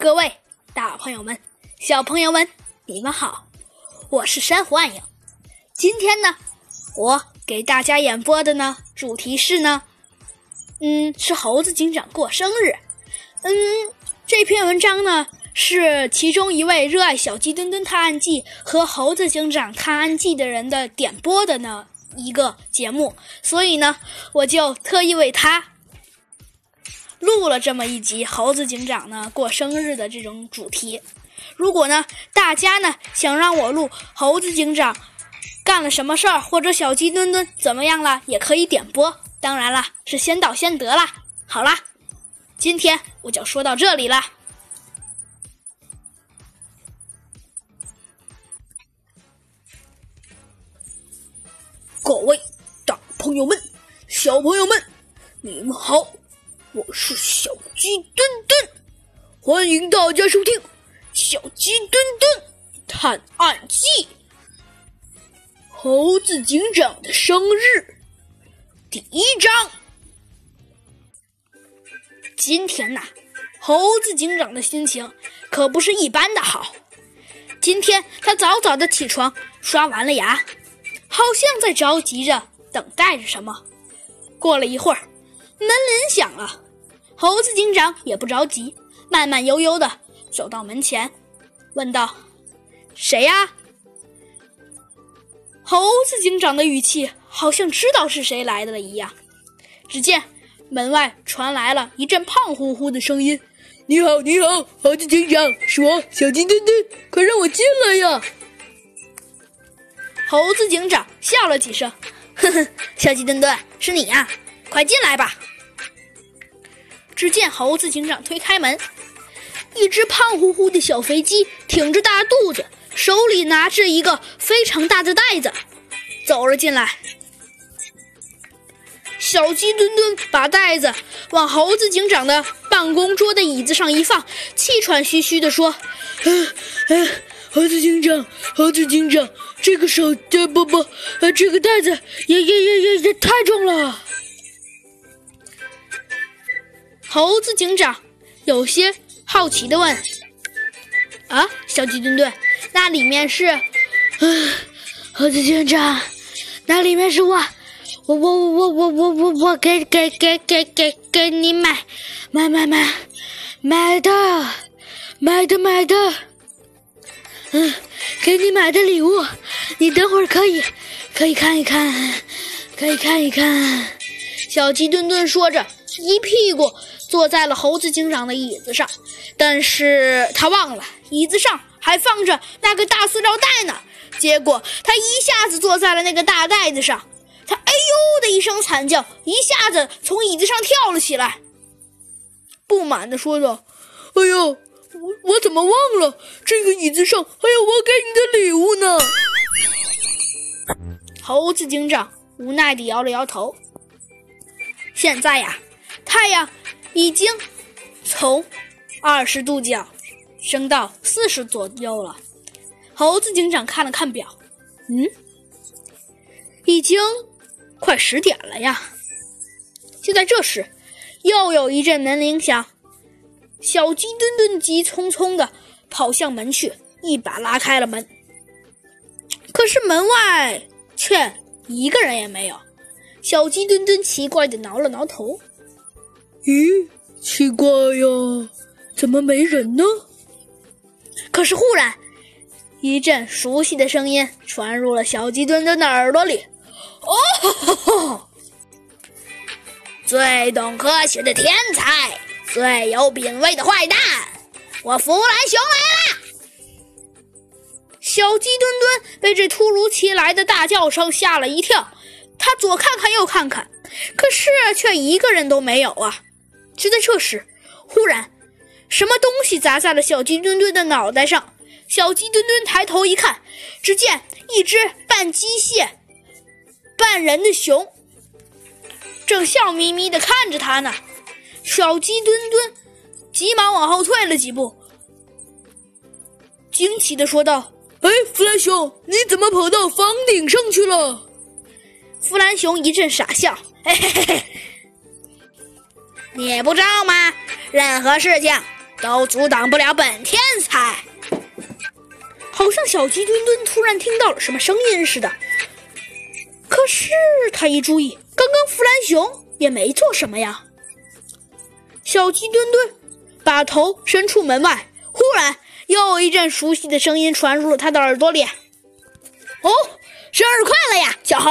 各位大朋友们、小朋友们，你们好！我是珊瑚暗影。今天呢，我给大家演播的呢，主题是呢，嗯，是猴子警长过生日。嗯，这篇文章呢，是其中一位热爱《小鸡墩墩探案记》和《猴子警长探案记》的人的点播的呢一个节目，所以呢，我就特意为他。录了这么一集猴子警长呢过生日的这种主题，如果呢大家呢想让我录猴子警长干了什么事儿，或者小鸡墩墩怎么样了，也可以点播。当然了，是先到先得啦。好啦，今天我就说到这里了。各位大朋友们、小朋友们，你们好。我是小鸡墩墩，欢迎大家收听《小鸡墩墩探案记》。猴子警长的生日，第一章。今天呐，猴子警长的心情可不是一般的好。今天他早早的起床，刷完了牙，好像在着急着等待着什么。过了一会儿。门铃响了，猴子警长也不着急，慢慢悠悠的走到门前，问道：“谁呀？”猴子警长的语气好像知道是谁来的了一样。只见门外传来了一阵胖乎乎的声音：“你好，你好，猴子警长，是我小鸡墩墩，快让我进来呀！”猴子警长笑了几声：“呵呵，小鸡墩墩，是你呀。”快进来吧！只见猴子警长推开门，一只胖乎乎的小肥鸡挺着大肚子，手里拿着一个非常大的袋子，走了进来。小鸡墩墩把袋子往猴子警长的办公桌的椅子上一放，气喘吁吁地说：“嗯嗯，猴子警长，猴子警长，这个手……呃，不不，呃，这个袋子也也也也也太重了。”猴子警长有些好奇的问：“啊，小鸡墩墩，那里面是？”猴子警长，那里面是我，我我我我我我我给给给给给给你买买买买买的买的买的，嗯，给你买的礼物，你等会儿可以可以看一看，可以看一看。小鸡墩墩说着，一屁股。坐在了猴子警长的椅子上，但是他忘了椅子上还放着那个大塑料袋呢。结果他一下子坐在了那个大袋子上，他哎呦的一声惨叫，一下子从椅子上跳了起来，不满地说道：“哎呦，我我怎么忘了这个椅子上还有我给你的礼物呢？”猴子警长无奈地摇了摇头。现在呀，太阳。已经从二十度角升到四十左右了。猴子警长看了看表，嗯，已经快十点了呀。就在这时，又有一阵门铃响，小鸡墩墩急匆匆的跑向门去，一把拉开了门。可是门外却一个人也没有。小鸡墩墩奇怪的挠了挠头。咦，奇怪呀，怎么没人呢？可是忽然，一阵熟悉的声音传入了小鸡墩墩的耳朵里。哦，最懂科学的天才，最有品味的坏蛋，我弗兰熊来了！小鸡墩墩被这突如其来的大叫声吓了一跳，他左看看右看看，可是却一个人都没有啊！就在这时，忽然，什么东西砸在了小鸡墩墩的脑袋上。小鸡墩墩抬头一看，只见一只半机械、半人的熊，正笑眯眯地看着他呢。小鸡墩墩急忙往后退了几步，惊奇地说道：“哎，弗兰熊，你怎么跑到房顶上去了？”弗兰熊一阵傻笑：“嘿嘿嘿嘿。”你不知道吗？任何事情都阻挡不了本天才。好像小鸡墩墩突然听到了什么声音似的，可是他一注意，刚刚弗兰熊也没做什么呀。小鸡墩墩把头伸出门外，忽然又一阵熟悉的声音传入了他的耳朵里：“哦，生日快乐呀，小猴！”